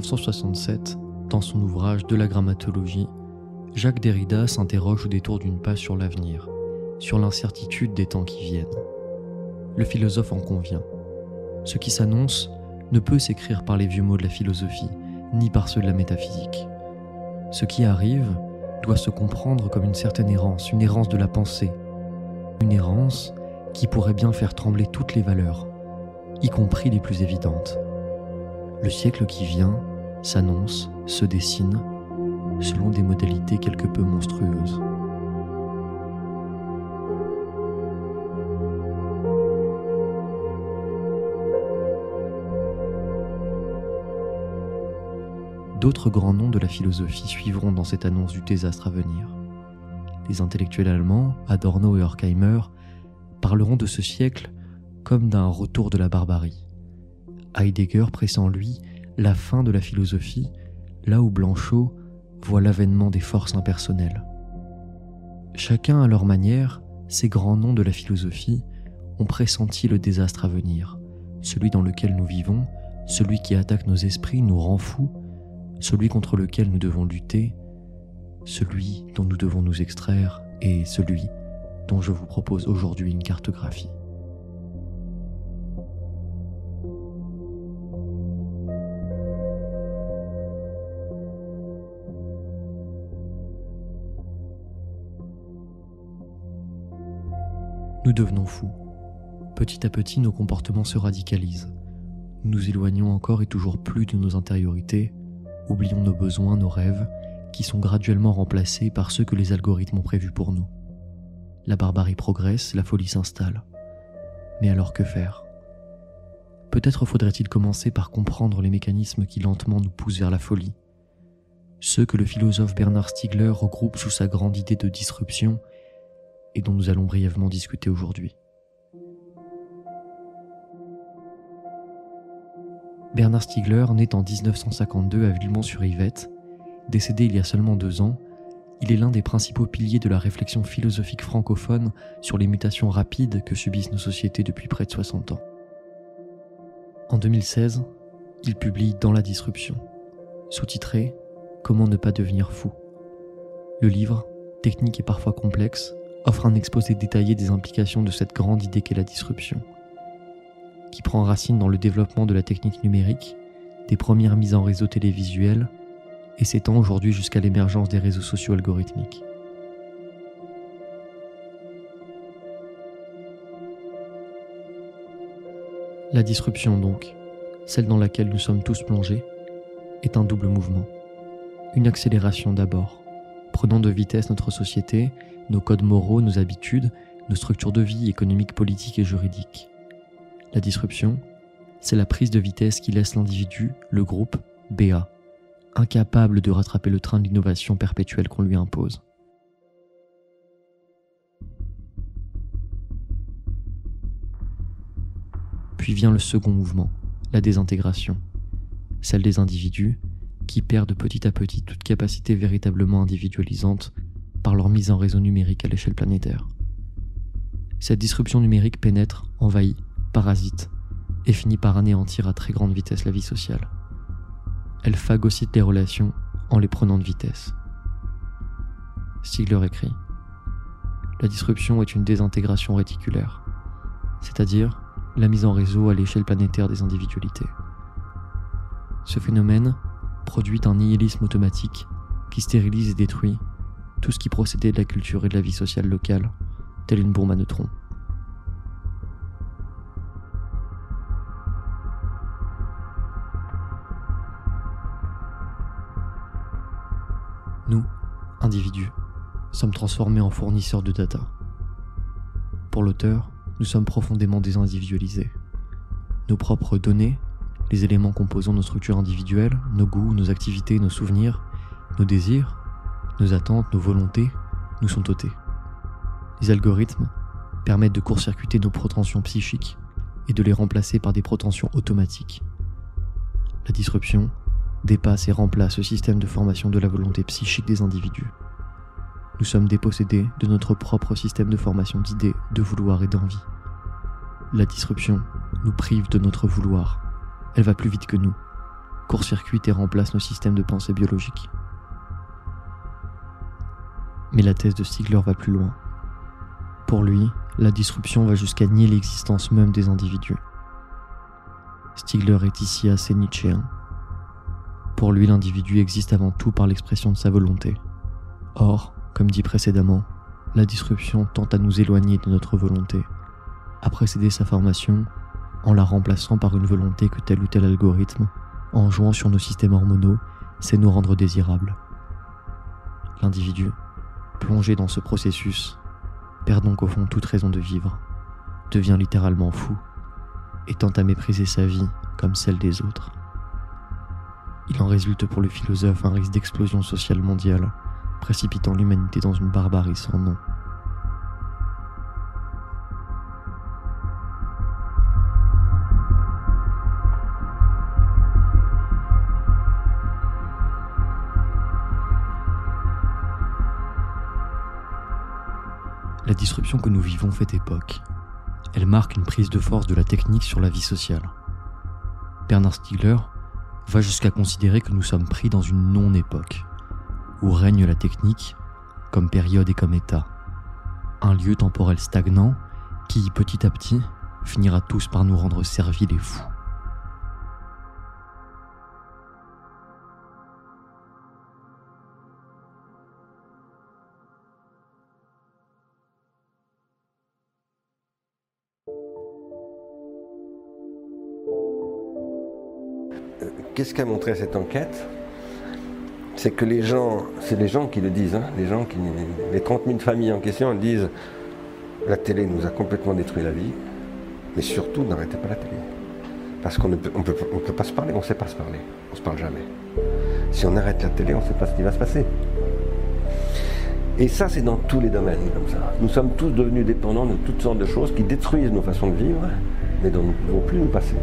1967, dans son ouvrage De la grammatologie, Jacques Derrida s'interroge au détour d'une page sur l'avenir, sur l'incertitude des temps qui viennent. Le philosophe en convient. Ce qui s'annonce ne peut s'écrire par les vieux mots de la philosophie, ni par ceux de la métaphysique. Ce qui arrive doit se comprendre comme une certaine errance, une errance de la pensée, une errance qui pourrait bien faire trembler toutes les valeurs, y compris les plus évidentes. Le siècle qui vient s'annonce, se dessine, selon des modalités quelque peu monstrueuses. D'autres grands noms de la philosophie suivront dans cette annonce du désastre à venir. Les intellectuels allemands, Adorno et Horkheimer, parleront de ce siècle comme d'un retour de la barbarie. Heidegger pressent lui la fin de la philosophie, là où Blanchot voit l'avènement des forces impersonnelles. Chacun à leur manière, ces grands noms de la philosophie ont pressenti le désastre à venir, celui dans lequel nous vivons, celui qui attaque nos esprits, nous rend fous, celui contre lequel nous devons lutter, celui dont nous devons nous extraire et celui dont je vous propose aujourd'hui une cartographie. Nous devenons fous. Petit à petit, nos comportements se radicalisent. Nous nous éloignons encore et toujours plus de nos intériorités, oublions nos besoins, nos rêves, qui sont graduellement remplacés par ceux que les algorithmes ont prévus pour nous. La barbarie progresse, la folie s'installe. Mais alors que faire? Peut-être faudrait-il commencer par comprendre les mécanismes qui lentement nous poussent vers la folie. Ceux que le philosophe Bernard Stiegler regroupe sous sa grande idée de disruption dont nous allons brièvement discuter aujourd'hui. Bernard Stiegler, né en 1952 à Villemont-sur-Yvette, décédé il y a seulement deux ans, il est l'un des principaux piliers de la réflexion philosophique francophone sur les mutations rapides que subissent nos sociétés depuis près de 60 ans. En 2016, il publie Dans la disruption, sous-titré Comment ne pas devenir fou? Le livre, technique et parfois complexe, offre un exposé détaillé des implications de cette grande idée qu'est la disruption qui prend racine dans le développement de la technique numérique, des premières mises en réseau télévisuel, et s'étend aujourd'hui jusqu'à l'émergence des réseaux sociaux algorithmiques. La disruption donc, celle dans laquelle nous sommes tous plongés, est un double mouvement. Une accélération d'abord, prenant de vitesse notre société, nos codes moraux, nos habitudes, nos structures de vie économiques, politiques et juridiques. La disruption, c'est la prise de vitesse qui laisse l'individu, le groupe, BA, incapable de rattraper le train de l'innovation perpétuelle qu'on lui impose. Puis vient le second mouvement, la désintégration, celle des individus qui perdent petit à petit toute capacité véritablement individualisante par leur mise en réseau numérique à l'échelle planétaire. Cette disruption numérique pénètre, envahit, parasite et finit par anéantir à très grande vitesse la vie sociale. Elle phagocyte les relations en les prenant de vitesse. Stigler écrit La disruption est une désintégration réticulaire, c'est-à-dire la mise en réseau à l'échelle planétaire des individualités. Ce phénomène produit un nihilisme automatique qui stérilise et détruit tout ce qui procédait de la culture et de la vie sociale locale, telle une bombe à neutrons. Nous, individus, sommes transformés en fournisseurs de data. Pour l'auteur, nous sommes profondément désindividualisés. Nos propres données, les éléments composant nos structures individuelles, nos goûts, nos activités, nos souvenirs, nos désirs, nos attentes, nos volontés, nous sont ôtés. Les algorithmes permettent de court-circuiter nos protensions psychiques et de les remplacer par des protensions automatiques. La disruption dépasse et remplace le système de formation de la volonté psychique des individus. Nous sommes dépossédés de notre propre système de formation d'idées, de vouloir et d'envie. La disruption nous prive de notre vouloir. Elle va plus vite que nous. court-circuite et remplace nos systèmes de pensée biologique. Mais la thèse de Stigler va plus loin. Pour lui, la disruption va jusqu'à nier l'existence même des individus. Stigler est ici assez nietzschéen. Pour lui, l'individu existe avant tout par l'expression de sa volonté. Or, comme dit précédemment, la disruption tente à nous éloigner de notre volonté, à précéder sa formation en la remplaçant par une volonté que tel ou tel algorithme, en jouant sur nos systèmes hormonaux, sait nous rendre désirables. L'individu, plongé dans ce processus, perd donc au fond toute raison de vivre, devient littéralement fou, et tente à mépriser sa vie comme celle des autres. Il en résulte pour le philosophe un risque d'explosion sociale mondiale, précipitant l'humanité dans une barbarie sans nom. La disruption que nous vivons fait époque. Elle marque une prise de force de la technique sur la vie sociale. Bernard Stiegler va jusqu'à considérer que nous sommes pris dans une non-époque, où règne la technique comme période et comme état. Un lieu temporel stagnant qui, petit à petit, finira tous par nous rendre serviles et fous. Qu'est-ce qu'a montré cette enquête C'est que les gens, c'est les gens qui le disent, hein, les gens qui, les 30 000 familles en question, elles disent la télé nous a complètement détruit la vie, mais surtout n'arrêtez pas la télé. Parce qu'on ne peut, peut, pas se parler, on ne sait pas se parler, on ne se parle jamais. Si on arrête la télé, on ne sait pas ce qui va se passer. Et ça, c'est dans tous les domaines comme ça. Nous sommes tous devenus dépendants de toutes sortes de choses qui détruisent nos façons de vivre, mais dont nous ne pouvons plus nous passer.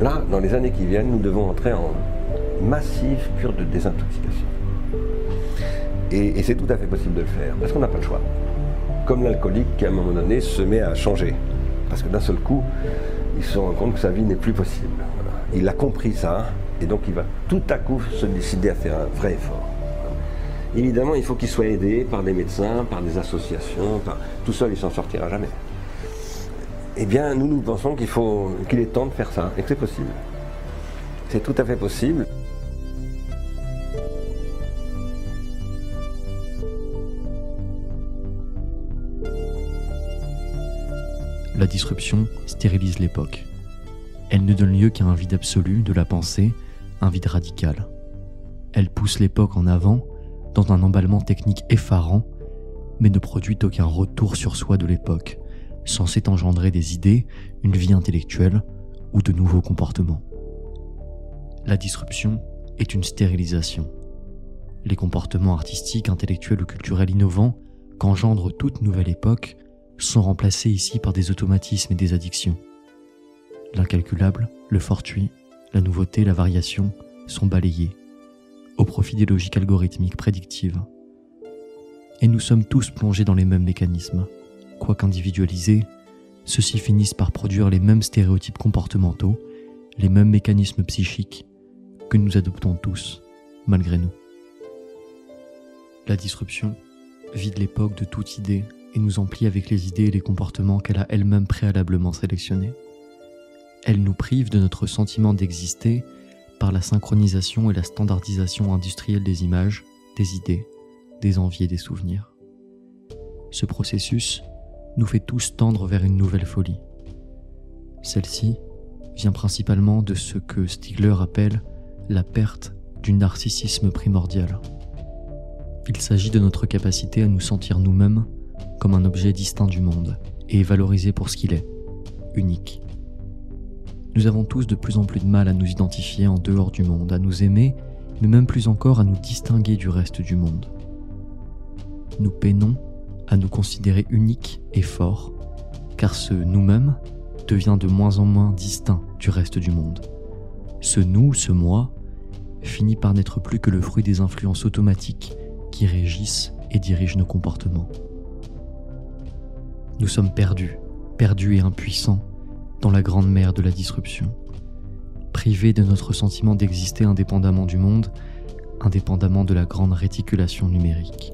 Là, dans les années qui viennent, nous devons entrer en massive cure de désintoxication. Et, c'est tout à fait possible de le faire, parce qu'on n'a pas le choix. Comme l'alcoolique qui, à un moment donné, se met à changer. Parce que d'un seul coup, il se rend compte que sa vie n'est plus possible. Il a compris ça, et donc il va tout à coup se décider à faire un vrai effort. Évidemment, il faut qu'il soit aidé par des médecins, par des associations. Tout seul, il s'en sortira jamais eh bien, nous, nous pensons qu'il faut, qu'il est temps de faire ça et que c'est possible. C'est tout à fait possible. La disruption stérilise l'époque. Elle ne donne lieu qu'à un vide absolu de la pensée, un vide radical. Elle pousse l'époque en avant dans un emballement technique effarant, mais ne produit aucun retour sur soi de l'époque, censé engendrer des idées, une vie intellectuelle ou de nouveaux comportements. La disruption est une stérilisation. Les comportements artistiques, intellectuels ou culturels innovants qu'engendre toute nouvelle époque sont remplacés ici par des automatismes et des addictions. L'incalculable, le fortuit, la nouveauté, la variation sont balayés au profit des logiques algorithmiques prédictives. Et nous sommes tous plongés dans les mêmes mécanismes, quoiqu'individualisés, ceux-ci finissent par produire les mêmes stéréotypes comportementaux, les mêmes mécanismes psychiques que nous adoptons tous, malgré nous. La disruption vide l'époque de toute idée et nous emplit avec les idées et les comportements qu'elle a elle-même préalablement sélectionnés. Elle nous prive de notre sentiment d'exister par la synchronisation et la standardisation industrielle des images, des idées, des envies et des souvenirs. Ce processus nous fait tous tendre vers une nouvelle folie. Celle-ci vient principalement de ce que Stigler appelle la perte du narcissisme primordial. Il s'agit de notre capacité à nous sentir nous-mêmes comme un objet distinct du monde et valorisé pour ce qu'il est, unique. Nous avons tous de plus en plus de mal à nous identifier en dehors du monde, à nous aimer, mais même plus encore à nous distinguer du reste du monde. Nous peinons à nous considérer uniques et forts, car ce nous-mêmes devient de moins en moins distinct du reste du monde. Ce nous, ce moi, finit par n'être plus que le fruit des influences automatiques qui régissent et dirigent nos comportements. Nous sommes perdus, perdus et impuissants dans la grande mer de la disruption, privé de notre sentiment d'exister indépendamment du monde, indépendamment de la grande réticulation numérique.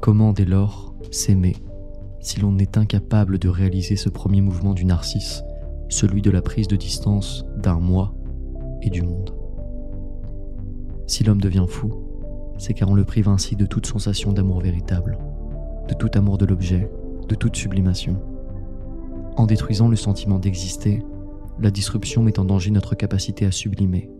Comment dès lors s'aimer si l'on est incapable de réaliser ce premier mouvement du narcisse, celui de la prise de distance d'un moi et du monde? Si l'homme devient fou, c'est car on le prive ainsi de toute sensation d'amour véritable, de tout amour de l'objet, de toute sublimation. En détruisant le sentiment d'exister, la disruption met en danger notre capacité à sublimer.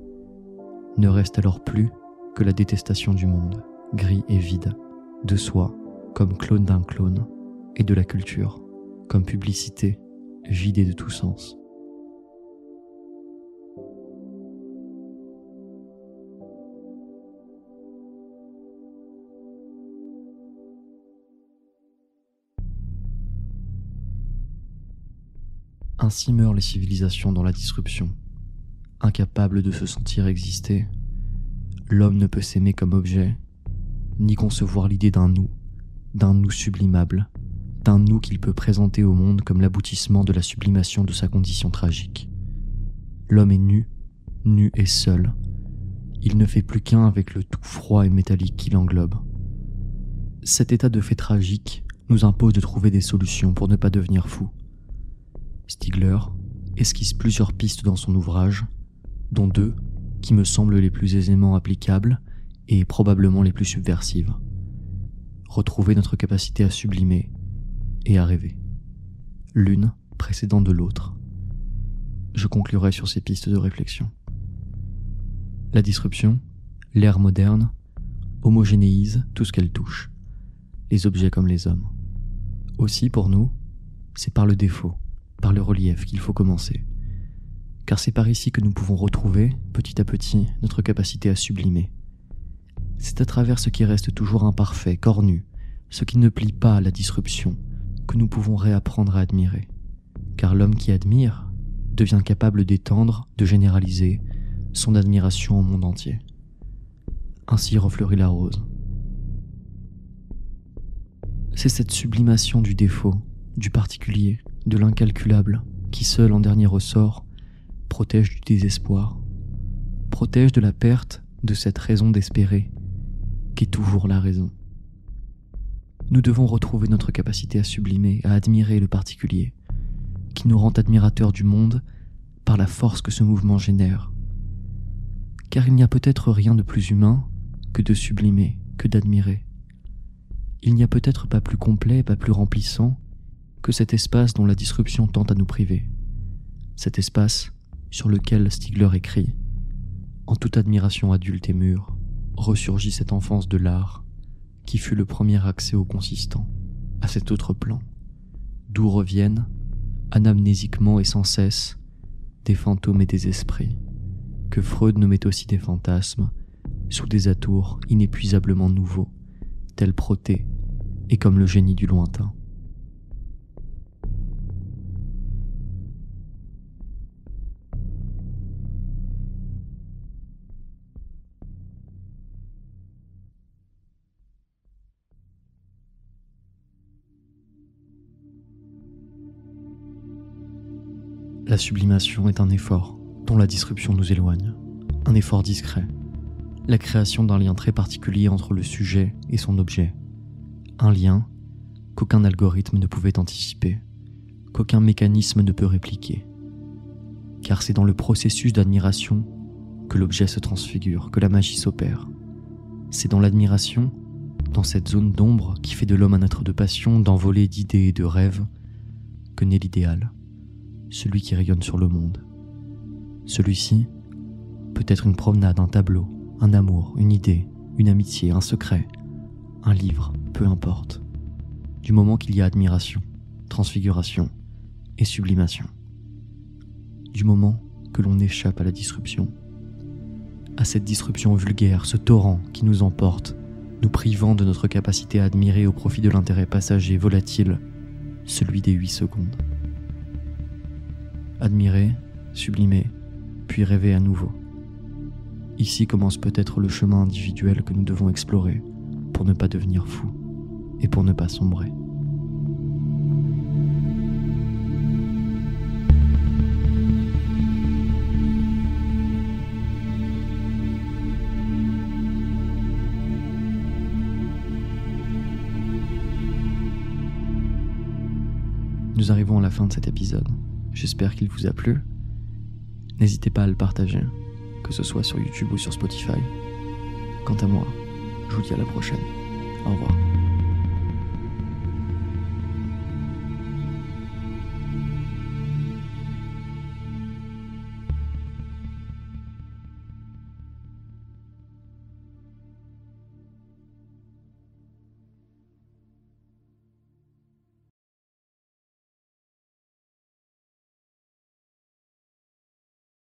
Ne reste alors plus que la détestation du monde, gris et vide, de soi comme clone d'un clone, et de la culture comme publicité vidée de tout sens. Ainsi meurent les civilisations dans la disruption. Incapables de se sentir exister, l'homme ne peut s'aimer comme objet, ni concevoir l'idée d'un nous, d'un nous sublimable, d'un nous qu'il peut présenter au monde comme l'aboutissement de la sublimation de sa condition tragique. L'homme est nu, nu et seul. Il ne fait plus qu'un avec le tout froid et métallique qui l'englobe. Cet état de fait tragique nous impose de trouver des solutions pour ne pas devenir fou. Stigler esquisse plusieurs pistes dans son ouvrage, dont deux qui me semblent les plus aisément applicables et probablement les plus subversives. Retrouver notre capacité à sublimer et à rêver, l'une précédant de l'autre. Je conclurai sur ces pistes de réflexion. La disruption, l'ère moderne, homogénéise tout ce qu'elle touche, les objets comme les hommes. Aussi pour nous, c'est par le défaut, par le relief qu'il faut commencer. Car c'est par ici que nous pouvons retrouver, petit à petit, notre capacité à sublimer. C'est à travers ce qui reste toujours imparfait, cornu, ce qui ne plie pas à la disruption, que nous pouvons réapprendre à admirer. Car l'homme qui admire devient capable d'étendre, de généraliser son admiration au monde entier. Ainsi refleurit la rose. C'est cette sublimation du défaut, du particulier, de l'incalculable, qui seul en dernier ressort protège du désespoir, protège de la perte de cette raison d'espérer, toujours la raison. Nous devons retrouver notre capacité à sublimer, à admirer le particulier, qui nous rend admirateurs du monde par la force que ce mouvement génère. Car il n'y a peut-être rien de plus humain que de sublimer, que d'admirer. Il n'y a peut-être pas plus complet, pas plus remplissant que cet espace dont la disruption tente à nous priver. Cet espace sur lequel Stigler écrit En toute admiration adulte et mûre, ressurgit cette enfance de l'art qui fut le premier accès au consistant, à cet autre plan, d'où reviennent, anamnésiquement et sans cesse, des fantômes et des esprits, que Freud nommait aussi des fantasmes, sous des atours inépuisablement nouveaux, tels Proté et comme le génie du lointain. La sublimation est un effort dont la disruption nous éloigne, un effort discret, la création d'un lien très particulier entre le sujet et son objet, un lien qu'aucun algorithme ne pouvait anticiper, qu'aucun mécanisme ne peut répliquer. Car c'est dans le processus d'admiration que l'objet se transfigure, que la magie s'opère. C'est dans l'admiration, dans cette zone d'ombre qui fait de l'homme un être de passion, d'envolée d'idées et de rêves, que naît l'idéal celui qui rayonne sur le monde. Celui-ci peut être une promenade, un tableau, un amour, une idée, une amitié, un secret, un livre, peu importe. Du moment qu'il y a admiration, transfiguration et sublimation. Du moment que l'on échappe à la disruption. À cette disruption vulgaire, ce torrent qui nous emporte, nous privant de notre capacité à admirer au profit de l'intérêt passager volatile, celui des huit secondes admirer, sublimer, puis rêver à nouveau. Ici commence peut-être le chemin individuel que nous devons explorer pour ne pas devenir fou et pour ne pas sombrer. Nous arrivons à la fin de cet épisode. J'espère qu'il vous a plu. N'hésitez pas à le partager, que ce soit sur YouTube ou sur Spotify. Quant à moi, je vous dis à la prochaine. Au revoir.